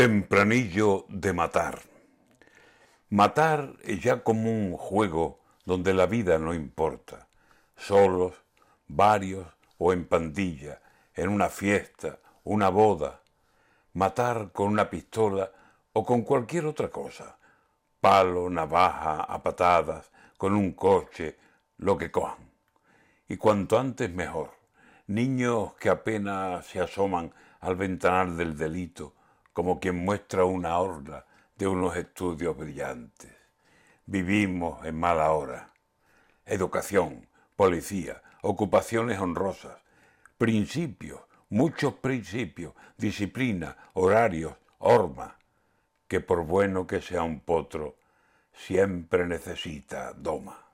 Tempranillo de matar. Matar es ya como un juego donde la vida no importa. Solos, varios o en pandilla, en una fiesta, una boda. Matar con una pistola o con cualquier otra cosa. Palo, navaja, a patadas, con un coche, lo que cojan. Y cuanto antes mejor. Niños que apenas se asoman al ventanal del delito como quien muestra una horda de unos estudios brillantes. Vivimos en mala hora. Educación, policía, ocupaciones honrosas, principios, muchos principios, disciplina, horarios, horma, que por bueno que sea un potro, siempre necesita doma.